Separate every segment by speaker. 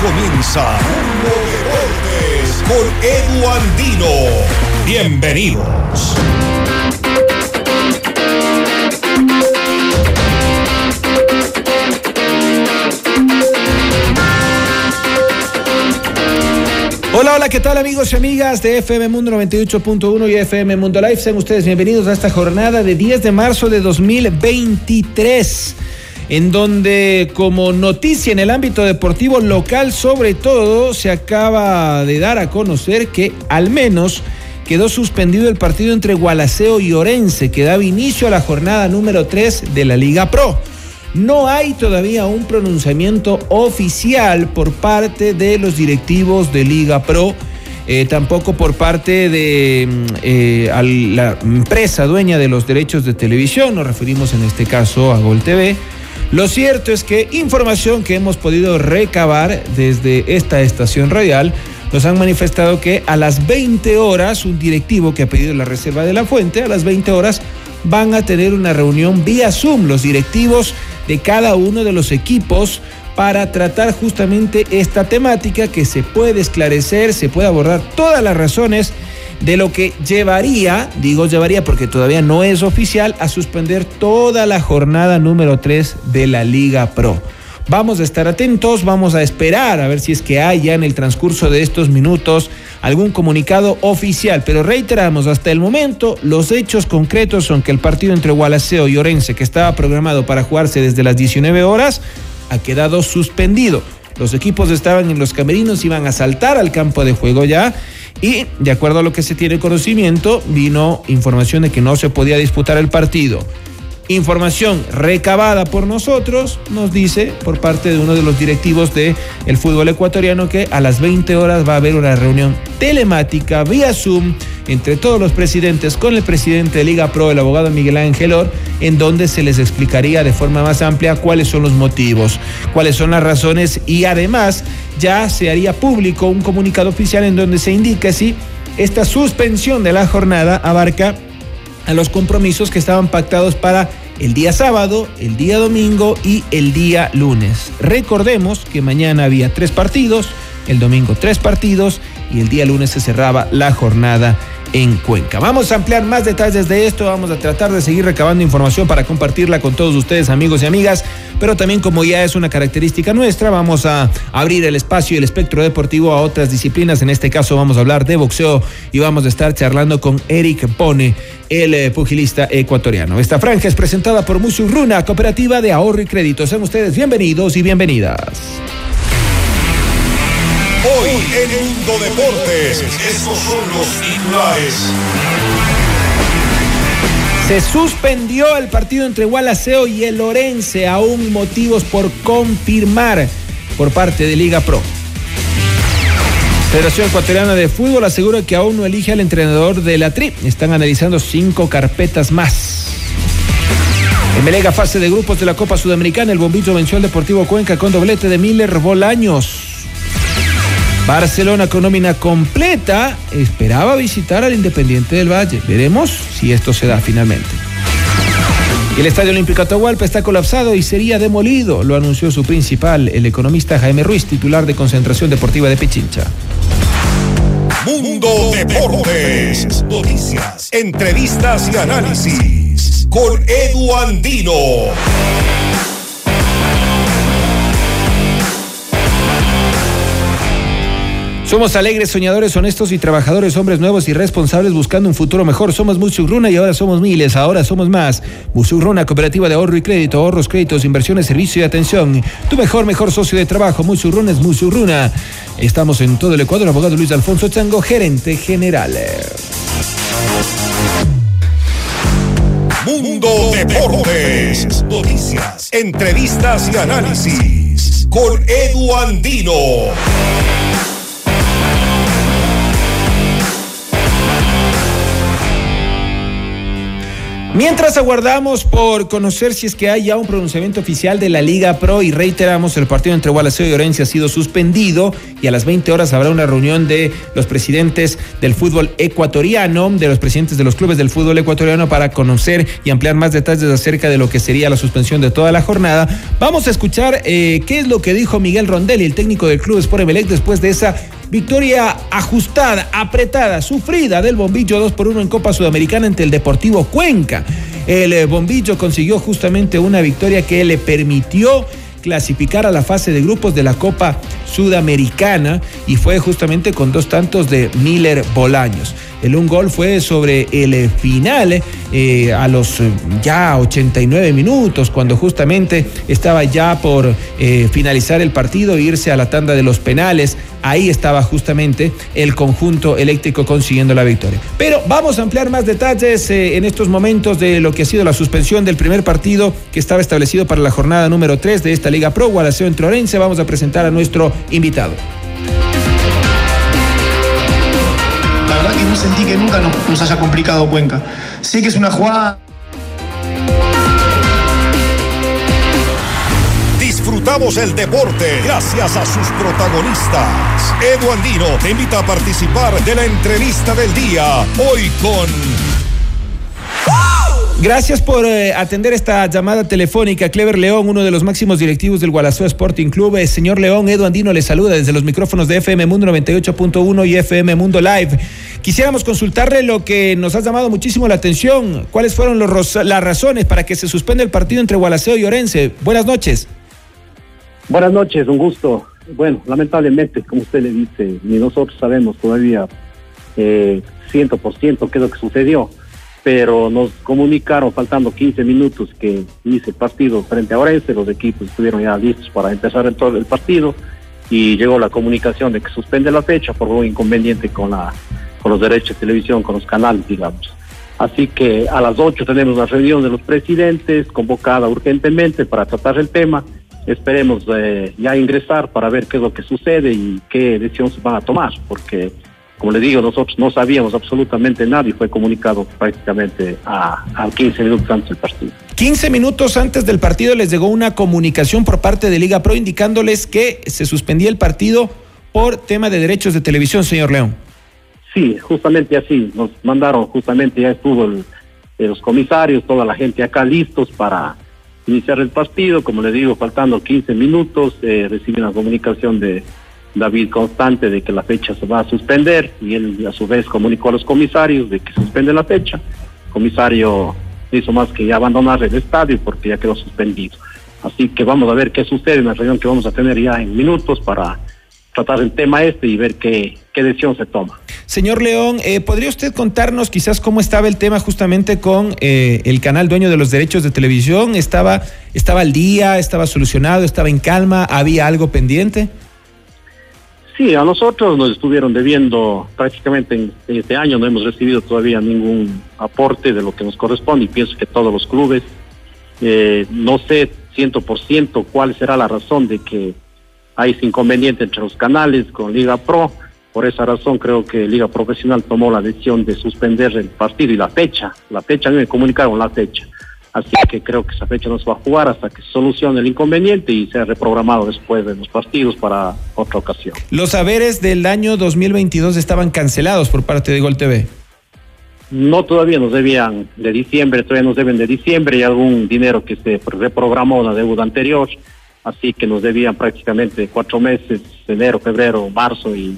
Speaker 1: Comienza Mundo Deportes con Edu Andino. Bienvenidos.
Speaker 2: Hola, hola, ¿qué tal amigos y amigas de FM Mundo 98.1 y FM Mundo Live? Sean ustedes bienvenidos a esta jornada de 10 de marzo de 2023, en donde como noticia en el ámbito deportivo local sobre todo, se acaba de dar a conocer que al menos quedó suspendido el partido entre Gualaceo y Orense, que daba inicio a la jornada número 3 de la Liga Pro. No hay todavía un pronunciamiento oficial por parte de los directivos de Liga Pro, eh, tampoco por parte de mm, eh, la empresa dueña de los derechos de televisión, nos referimos en este caso a Gol TV. Lo cierto es que información que hemos podido recabar desde esta estación radial nos han manifestado que a las 20 horas, un directivo que ha pedido la reserva de la fuente, a las 20 horas van a tener una reunión vía Zoom, los directivos de cada uno de los equipos para tratar justamente esta temática que se puede esclarecer, se puede abordar todas las razones de lo que llevaría, digo llevaría porque todavía no es oficial, a suspender toda la jornada número 3 de la Liga Pro. Vamos a estar atentos, vamos a esperar a ver si es que hay ya en el transcurso de estos minutos algún comunicado oficial. Pero reiteramos, hasta el momento los hechos concretos son que el partido entre Gualaceo y Orense, que estaba programado para jugarse desde las 19 horas, ha quedado suspendido. Los equipos estaban en los camerinos, iban a saltar al campo de juego ya. Y de acuerdo a lo que se tiene conocimiento, vino información de que no se podía disputar el partido. Información recabada por nosotros nos dice por parte de uno de los directivos del el fútbol ecuatoriano que a las 20 horas va a haber una reunión telemática vía Zoom entre todos los presidentes con el presidente de Liga Pro, el abogado Miguel Ángel Or, en donde se les explicaría de forma más amplia cuáles son los motivos, cuáles son las razones y además ya se haría público un comunicado oficial en donde se indica si esta suspensión de la jornada abarca a los compromisos que estaban pactados para el día sábado, el día domingo y el día lunes. Recordemos que mañana había tres partidos, el domingo tres partidos y el día lunes se cerraba la jornada en Cuenca. Vamos a ampliar más detalles de esto, vamos a tratar de seguir recabando información para compartirla con todos ustedes, amigos y amigas, pero también como ya es una característica nuestra, vamos a abrir el espacio y el espectro deportivo a otras disciplinas. En este caso vamos a hablar de boxeo y vamos a estar charlando con Eric Pone, el eh, pugilista ecuatoriano. Esta franja es presentada por Musurruna, cooperativa de ahorro y crédito. Sean ustedes bienvenidos y bienvenidas.
Speaker 1: Hoy en Mundo Deportes, estos son los titulares.
Speaker 2: Se suspendió el partido entre Gualaceo y el Orense, aún motivos por confirmar por parte de Liga Pro. Federación Ecuatoriana de Fútbol asegura que aún no elige al entrenador de la TRI. Están analizando cinco carpetas más. En Melega, fase de grupos de la Copa Sudamericana, el Bombillo venció al Deportivo Cuenca con doblete de Miller Bolaños. Barcelona con nómina completa esperaba visitar al Independiente del Valle. Veremos si esto se da finalmente. El Estadio Olímpico Atahualpa está colapsado y sería demolido, lo anunció su principal, el economista Jaime Ruiz, titular de Concentración Deportiva de Pichincha.
Speaker 1: Mundo Deportes. Noticias, entrevistas y análisis. Con Edu Andino.
Speaker 2: Somos alegres, soñadores, honestos y trabajadores, hombres nuevos y responsables buscando un futuro mejor. Somos Musurruna y ahora somos miles, ahora somos más. Musurruna, cooperativa de ahorro y crédito, ahorros, créditos, inversiones, servicio y atención. Tu mejor, mejor socio de trabajo. Musurruna es Musurruna. Estamos en todo el Ecuador. Abogado Luis Alfonso Chango, gerente general.
Speaker 1: Mundo Deportes. Noticias, entrevistas y análisis. Con Edu Andino.
Speaker 2: Mientras aguardamos por conocer si es que hay ya un pronunciamiento oficial de la Liga Pro y reiteramos el partido entre Gualaceo y Orense ha sido suspendido y a las 20 horas habrá una reunión de los presidentes del fútbol ecuatoriano, de los presidentes de los clubes del fútbol ecuatoriano para conocer y ampliar más detalles acerca de lo que sería la suspensión de toda la jornada. Vamos a escuchar eh, qué es lo que dijo Miguel Rondelli, el técnico del club Sport Emelec, después de esa Victoria ajustada, apretada, sufrida del Bombillo 2 por 1 en Copa Sudamericana ante el Deportivo Cuenca. El eh, Bombillo consiguió justamente una victoria que le permitió clasificar a la fase de grupos de la Copa Sudamericana y fue justamente con dos tantos de Miller Bolaños. El un gol fue sobre el final eh, a los eh, ya 89 minutos, cuando justamente estaba ya por eh, finalizar el partido e irse a la tanda de los penales. Ahí estaba justamente el conjunto eléctrico consiguiendo la victoria. Pero vamos a ampliar más detalles en estos momentos de lo que ha sido la suspensión del primer partido que estaba establecido para la jornada número 3 de esta Liga Pro, entre Orense. Vamos a presentar a nuestro invitado.
Speaker 3: No sentí que nunca nos, haya complicado Cuenca. Sé que es una jugada
Speaker 1: Disfrutamos el deporte gracias a sus protagonistas. Edu Andino te invita a participar de la entrevista del día. Hoy con
Speaker 2: Gracias por eh, atender esta llamada telefónica. Clever León, uno de los máximos directivos del Gualazó Sporting Club. Eh, señor León, Edu Andino le saluda desde los micrófonos de FM Mundo 98.1 y FM Mundo Live. Quisiéramos consultarle lo que nos ha llamado muchísimo la atención. ¿Cuáles fueron los, las razones para que se suspenda el partido entre Gualaceo y Orense? Buenas noches.
Speaker 4: Buenas noches, un gusto. Bueno, lamentablemente, como usted le dice, ni nosotros sabemos todavía eh, 100% qué es lo que sucedió pero nos comunicaron faltando 15 minutos que hice el partido frente a Orense, los equipos estuvieron ya listos para empezar el, el partido y llegó la comunicación de que suspende la fecha por un inconveniente con, la, con los derechos de televisión, con los canales, digamos. Así que a las 8 tenemos la reunión de los presidentes, convocada urgentemente para tratar el tema. Esperemos eh, ya ingresar para ver qué es lo que sucede y qué decisiones se van a tomar, porque como le digo, nosotros no sabíamos absolutamente nada y fue comunicado prácticamente a, 15 minutos antes del partido.
Speaker 2: 15 minutos antes del partido les llegó una comunicación por parte de Liga Pro indicándoles que se suspendía el partido por tema de derechos de televisión, señor León.
Speaker 4: Sí, justamente así. Nos mandaron, justamente ya estuvo los comisarios, toda la gente acá listos para iniciar el partido. Como le digo, faltando 15 minutos, eh, reciben la comunicación de David constante de que la fecha se va a suspender y él a su vez comunicó a los comisarios de que suspende la fecha. El comisario hizo más que abandonar el estadio porque ya quedó suspendido. Así que vamos a ver qué sucede en la reunión que vamos a tener ya en minutos para tratar el tema este y ver qué, qué decisión se toma.
Speaker 2: Señor León, eh, ¿podría usted contarnos quizás cómo estaba el tema justamente con eh, el canal dueño de los derechos de televisión? ¿Estaba, ¿Estaba al día? ¿Estaba solucionado? ¿Estaba en calma? ¿Había algo pendiente?
Speaker 4: Sí, a nosotros nos estuvieron debiendo prácticamente en, este año, no hemos recibido todavía ningún aporte de lo que nos corresponde y pienso que todos los clubes, eh, no sé ciento por ciento cuál será la razón de que hay ese inconveniente entre los canales con Liga Pro. Por esa razón creo que Liga Profesional tomó la decisión de suspender el partido y la fecha. La fecha, a mí me comunicaron la fecha. Así que creo que esa fecha no se va a jugar hasta que se solucione el inconveniente y sea reprogramado después de los partidos para otra ocasión.
Speaker 2: Los saberes del año 2022 estaban cancelados por parte de Gol TV.
Speaker 4: No, todavía nos debían de diciembre, todavía nos deben de diciembre y algún dinero que se reprogramó la deuda anterior, así que nos debían prácticamente cuatro meses, enero, febrero, marzo y,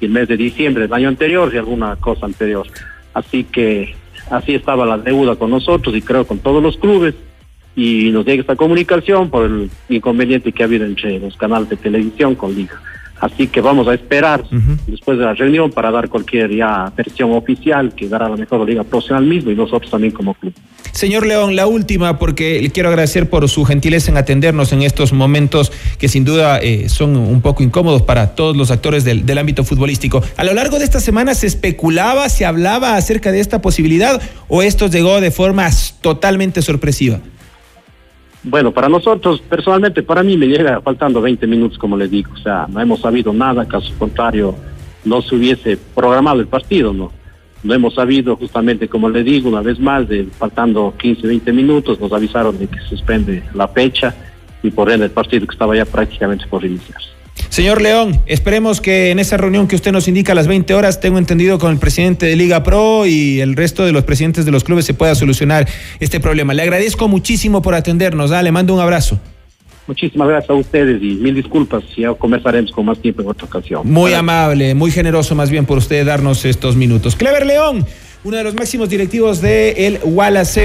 Speaker 4: y el mes de diciembre del año anterior y alguna cosa anterior. Así que Así estaba la deuda con nosotros y creo con todos los clubes y nos llega esta comunicación por el inconveniente que ha habido entre los canales de televisión con Liga. Así que vamos a esperar después de la reunión para dar cualquier ya versión oficial que dará la mejor liga profesional mismo y nosotros también como club.
Speaker 2: Señor León, la última, porque le quiero agradecer por su gentileza en atendernos en estos momentos que sin duda eh, son un poco incómodos para todos los actores del, del ámbito futbolístico. A lo largo de esta semana se especulaba, se hablaba acerca de esta posibilidad o esto llegó de forma totalmente sorpresiva.
Speaker 4: Bueno, para nosotros, personalmente, para mí me llega faltando 20 minutos, como les digo. O sea, no hemos sabido nada, caso contrario, no se hubiese programado el partido, ¿no? no hemos sabido justamente, como le digo, una vez más, de, faltando 15, 20 minutos, nos avisaron de que suspende la fecha y por ende el partido que estaba ya prácticamente por iniciar.
Speaker 2: Señor León, esperemos que en esa reunión que usted nos indica a las 20 horas, tengo entendido con el presidente de Liga Pro y el resto de los presidentes de los clubes se pueda solucionar este problema. Le agradezco muchísimo por atendernos. Ah, le mando un abrazo.
Speaker 4: Muchísimas gracias a ustedes y mil disculpas, ya conversaremos con más tiempo en otra ocasión.
Speaker 2: Muy amable, muy generoso más bien por usted darnos estos minutos. Clever León, uno de los máximos directivos de el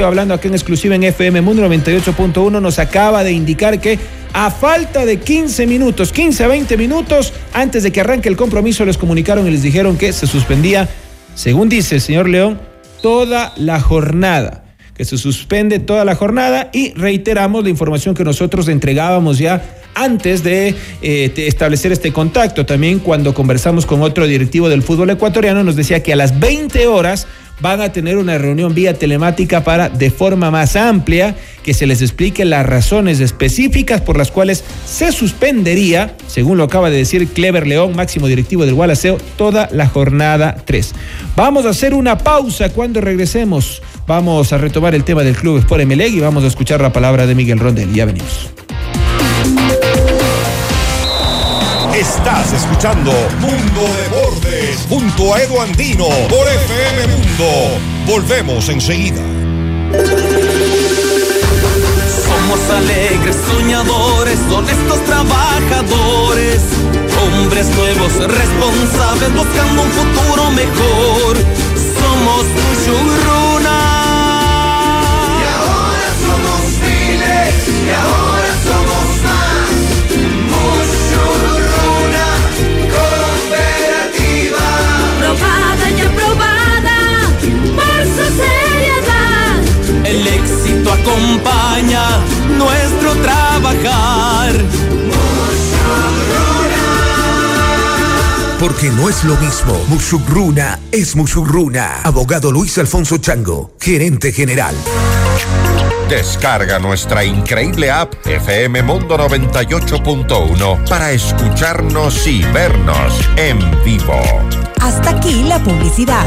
Speaker 2: hablando aquí en exclusiva en FM Mundo 98.1, nos acaba de indicar que a falta de 15 minutos, 15 a 20 minutos, antes de que arranque el compromiso, les comunicaron y les dijeron que se suspendía, según dice el señor León, toda la jornada que se suspende toda la jornada y reiteramos la información que nosotros entregábamos ya antes de, eh, de, establecer este contacto. También cuando conversamos con otro directivo del fútbol ecuatoriano nos decía que a las 20 horas van a tener una reunión vía telemática para, de forma más amplia, que se les explique las razones específicas por las cuales se suspendería, según lo acaba de decir Clever León, máximo directivo del Gualaceo, toda la jornada 3. Vamos a hacer una pausa cuando regresemos. Vamos a retomar el tema del Club Sport Emelec y vamos a escuchar la palabra de Miguel Rondel. Ya venimos.
Speaker 1: Estás escuchando Mundo de Bordes junto a Edu Andino por FM Mundo. Volvemos enseguida.
Speaker 5: Somos alegres, soñadores, honestos trabajadores, hombres nuevos, responsables, buscando un futuro mejor. Somos Muchurruna.
Speaker 6: Porque no es lo mismo. Musurruna es Musurruna. Abogado Luis Alfonso Chango, gerente general.
Speaker 7: Descarga nuestra increíble app FM Mundo 98.1 para escucharnos y vernos en vivo.
Speaker 8: Hasta aquí la publicidad.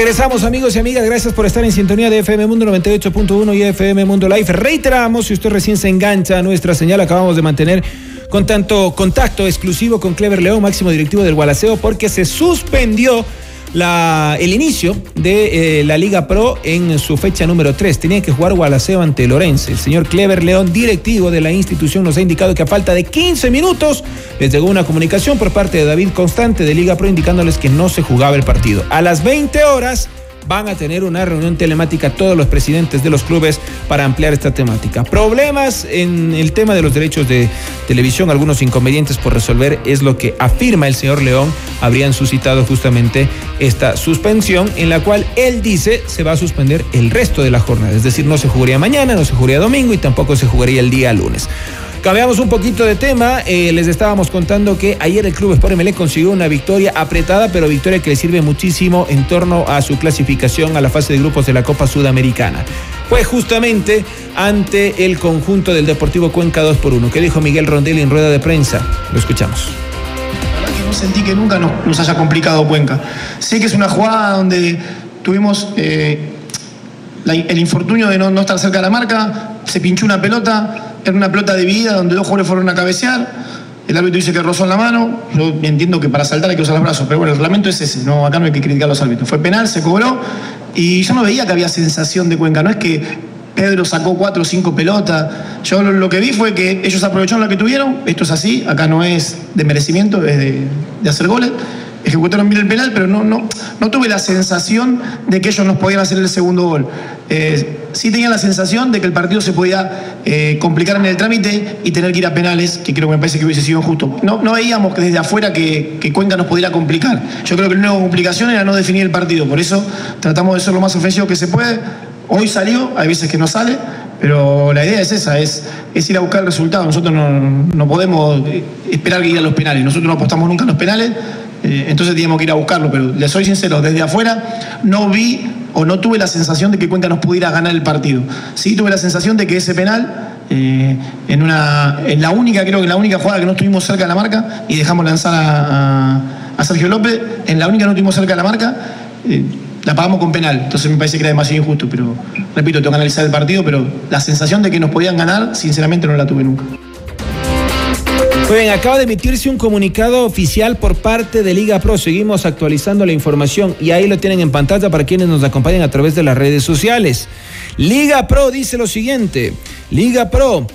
Speaker 2: Regresamos amigos y amigas, gracias por estar en sintonía de FM Mundo 98.1 y FM Mundo Live. Reiteramos, si usted recién se engancha a nuestra señal, acabamos de mantener con tanto contacto exclusivo con Clever León, máximo directivo del Gualaceo, porque se suspendió el inicio de eh, la Liga Pro en su fecha número 3. Tenía que jugar Gualaceo ante Lorenzo. El señor Clever León, directivo de la institución, nos ha indicado que a falta de 15 minutos les llegó una comunicación por parte de David Constante de Liga Pro indicándoles que no se jugaba el partido. A las 20 horas van a tener una reunión telemática todos los presidentes de los clubes para ampliar esta temática. Problemas en el tema de los derechos de televisión, algunos inconvenientes por resolver, es lo que afirma el señor León, habrían suscitado justamente esta suspensión en la cual él dice se va a suspender el resto de la jornada, es decir, no se jugaría mañana, no se jugaría domingo y tampoco se jugaría el día lunes. Cambiamos un poquito de tema. Eh, les estábamos contando que ayer el Club Sport MLE consiguió una victoria apretada, pero victoria que le sirve muchísimo en torno a su clasificación a la fase de grupos de la Copa Sudamericana. Fue justamente ante el conjunto del Deportivo Cuenca 2 por 1. ¿Qué dijo Miguel Rondelli en rueda de prensa? Lo escuchamos.
Speaker 3: No sentí que nunca nos, haya complicado Cuenca. Sé que es una jugada donde tuvimos eh, el infortunio de no, no estar cerca de la marca, se pinchó una pelota, era una pelota dividida donde dos jugadores fueron a cabecear. El árbitro dice que rozó en la mano. Yo entiendo que para saltar hay que usar los brazos, pero bueno, el reglamento es ese. No, acá no hay que criticar a los árbitros. Fue penal, se cobró. Y yo no veía que había sensación de Cuenca. No es que Pedro sacó cuatro o cinco pelotas. Yo lo, que vi fue que ellos aprovecharon lo que tuvieron. Esto es así. Acá no es de merecimiento, es de, de hacer goles ejecutaron bien el penal, pero no, no, no tuve la sensación de que ellos nos podían hacer el segundo gol. Eh, sí tenía la sensación de que el partido se podía eh, complicar en el trámite y tener que ir a penales, que creo que me parece que hubiese sido injusto. No, no veíamos que desde afuera que, que Cuenca nos pudiera complicar. Yo creo que la única complicación era no definir el partido, por eso tratamos de ser lo más ofensivo que se puede. Hoy salió, hay veces que no sale, pero la idea es esa, es, es ir a buscar el resultado. Nosotros no, no podemos esperar que ir a los penales. Nosotros no apostamos nunca a los penales. Eh, entonces teníamos que ir a buscarlo, pero les soy sincero, desde afuera no vi o no tuve la sensación de que Cuenca nos pudiera ganar el partido. Sí tuve la sensación de que ese penal eh, en, una, en la única, creo que la única jugada que no estuvimos cerca de la marca y dejamos lanzar a, Sergio López, en la única no estuvimos cerca de la marca, eh, la pagamos con penal. Entonces me parece que era demasiado injusto, pero repito, tengo que analizar el partido, pero la sensación de que nos podían ganar, sinceramente no la tuve nunca.
Speaker 2: Muy bien, acaba de emitirse un comunicado oficial por parte de Liga Pro. Seguimos actualizando la información y ahí lo tienen en pantalla para quienes nos acompañan a través de las redes sociales. Liga Pro dice lo siguiente. Liga Pro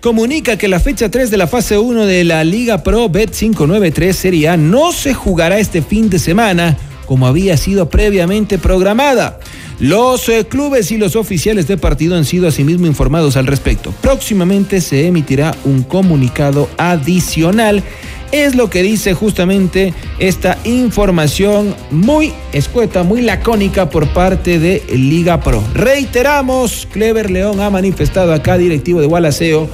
Speaker 2: comunica que la fecha 3 de la fase 1 de la Liga Pro Bet 593 Serie A no se jugará este fin de semana como había sido previamente programada. Los eh, clubes y los oficiales de partido han sido asimismo informados al respecto. Próximamente se emitirá un comunicado adicional. Es lo que dice justamente esta información muy escueta, muy lacónica por parte de Liga Pro. Reiteramos, Clever León ha manifestado acá, directivo de Gualaceo,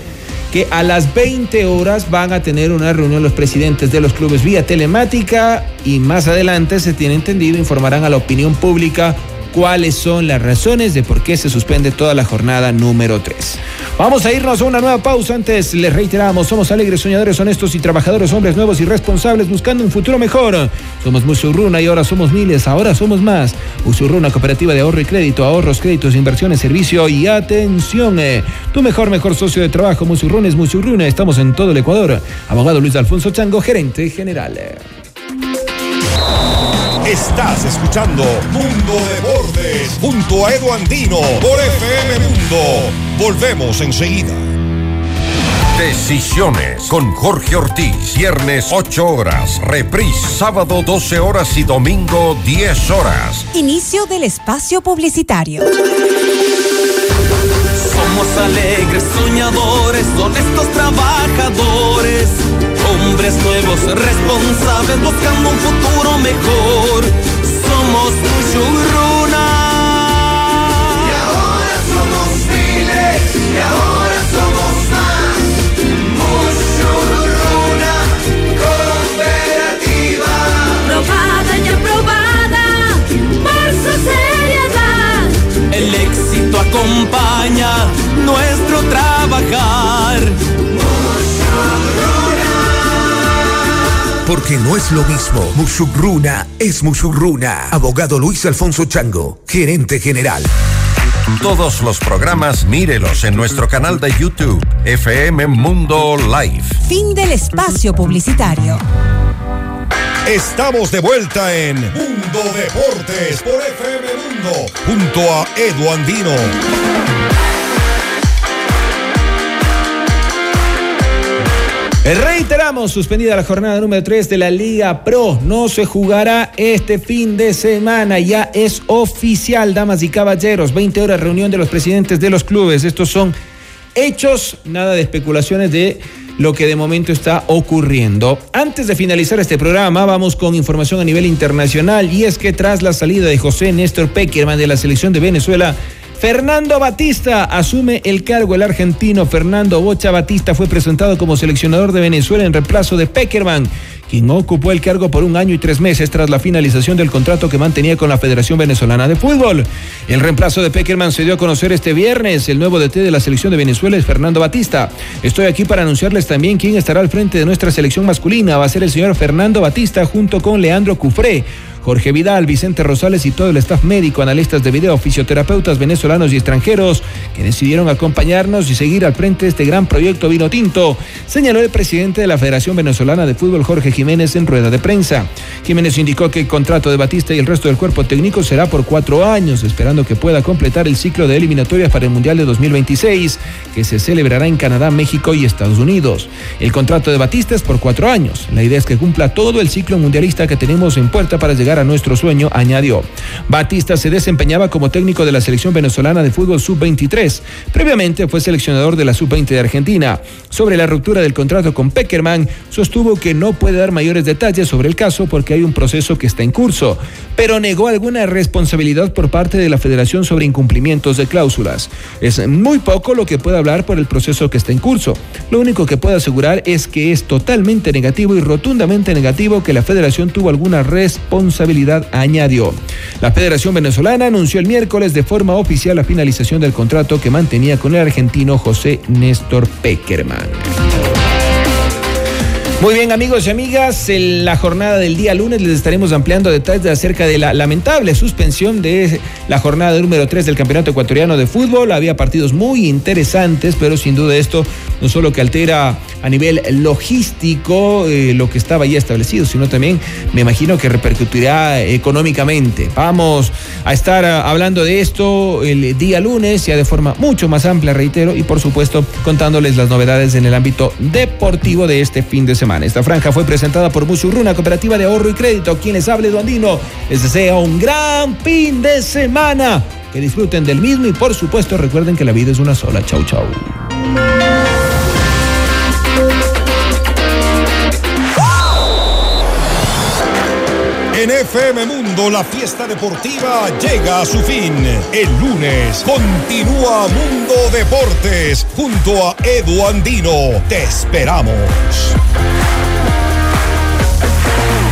Speaker 2: que a las 20 horas van a tener una reunión los presidentes de los clubes vía telemática y más adelante se tiene entendido informarán a la opinión pública cuáles son las razones de por qué se suspende toda la jornada número 3. Vamos a irnos a una nueva pausa. Antes les reiteramos, somos alegres, soñadores, honestos y trabajadores, hombres nuevos y responsables buscando un futuro mejor. Somos Musurruna y ahora somos miles, ahora somos más. Musurruna, cooperativa de ahorro y crédito, ahorros, créditos, inversiones, servicio y atención. eh, Tu mejor, mejor socio de trabajo, Musurruna es Musurruna. Estamos en todo el Ecuador. Abogado Luis Alfonso Chango, gerente general.
Speaker 1: Estás escuchando Mundo Deportes junto a Edu Andino por FM Mundo. Volvemos enseguida.
Speaker 7: Decisiones con Jorge Ortiz. Viernes 8 horas. Reprise sábado 12 horas y domingo 10 horas.
Speaker 8: Inicio del espacio publicitario.
Speaker 5: Somos alegres, soñadores, honestos trabajadores, hombres nuevos, responsables, buscando un futuro mejor.
Speaker 6: Porque no es lo mismo. Musurruna es Musurruna. Abogado Luis Alfonso Chango, gerente general.
Speaker 7: Todos los programas mírelos en nuestro canal de YouTube, FM Mundo Live.
Speaker 8: Fin del espacio publicitario.
Speaker 1: Estamos de vuelta en Mundo Deportes por FM Mundo junto a Edu Andino.
Speaker 2: Reiteramos, suspendida la jornada número 3 de la Liga Pro. No se jugará este fin de semana. Ya es oficial, damas y caballeros. 20 horas reunión de los presidentes de los clubes. Estos son hechos, nada de especulaciones de lo que de momento está ocurriendo. Antes de finalizar este programa, vamos con información a nivel internacional. Y es que tras la salida de José Néstor Peckerman de la selección de Venezuela, Fernando Batista asume el cargo. El argentino Fernando Bocha Batista fue presentado como seleccionador de Venezuela en reemplazo de Peckerman, quien ocupó el cargo por un año y tres meses tras la finalización del contrato que mantenía con la Federación Venezolana de Fútbol. El reemplazo de Peckerman se dio a conocer este viernes. El nuevo DT de la selección de Venezuela es Fernando Batista. Estoy aquí para anunciarles también quién estará al frente de nuestra selección masculina. Va a ser el señor Fernando Batista junto con Leandro Cufré. Jorge Vidal, Vicente Rosales y todo el staff médico, analistas de video, fisioterapeutas venezolanos y extranjeros que decidieron acompañarnos y seguir al frente de este gran proyecto vino tinto, señaló el presidente de la Federación Venezolana de Fútbol, Jorge Jiménez, en rueda de prensa. Jiménez indicó que el contrato de Batista y el resto del cuerpo técnico será por cuatro años, esperando que pueda completar el ciclo de eliminatorias para el Mundial de 2026, que se celebrará en Canadá, México y Estados Unidos. El contrato de Batista es por cuatro años. La idea es que cumpla todo el ciclo mundialista que tenemos en puerta para llegar a nuestro sueño, añadió. Batista se desempeñaba como técnico de la selección venezolana de fútbol sub-23. Previamente fue seleccionador de la sub-20 de Argentina. Sobre la ruptura del contrato con Peckerman, sostuvo que no puede dar mayores detalles sobre el caso porque hay un proceso que está en curso, pero negó alguna responsabilidad por parte de la federación sobre incumplimientos de cláusulas. Es muy poco lo que puede hablar por el proceso que está en curso. Lo único que puedo asegurar es que es totalmente negativo y rotundamente negativo que la federación tuvo alguna responsabilidad añadió. La Federación Venezolana anunció el miércoles de forma oficial la finalización del contrato que mantenía con el argentino José Néstor Peckerman. Muy bien amigos y amigas, en la jornada del día lunes les estaremos ampliando detalles acerca de la lamentable suspensión de la jornada número 3 del Campeonato Ecuatoriano de Fútbol. Había partidos muy interesantes, pero sin duda esto no solo que altera a nivel logístico eh, lo que estaba ya establecido, sino también me imagino que repercutirá económicamente. Vamos a estar ah, hablando de esto el día lunes, ya de forma mucho más amplia, reitero, y por supuesto contándoles las novedades en el ámbito deportivo de este fin de semana. Esta franja fue presentada por Musurruna, cooperativa de ahorro y crédito. Quien les hable, Duandino, les desea un gran fin de semana. Que disfruten del mismo y por supuesto recuerden que la vida es una sola. Chau, chau.
Speaker 9: En FM Mundo la fiesta deportiva llega a su fin. El lunes continúa Mundo Deportes junto a Edu Andino. Te esperamos. Bye.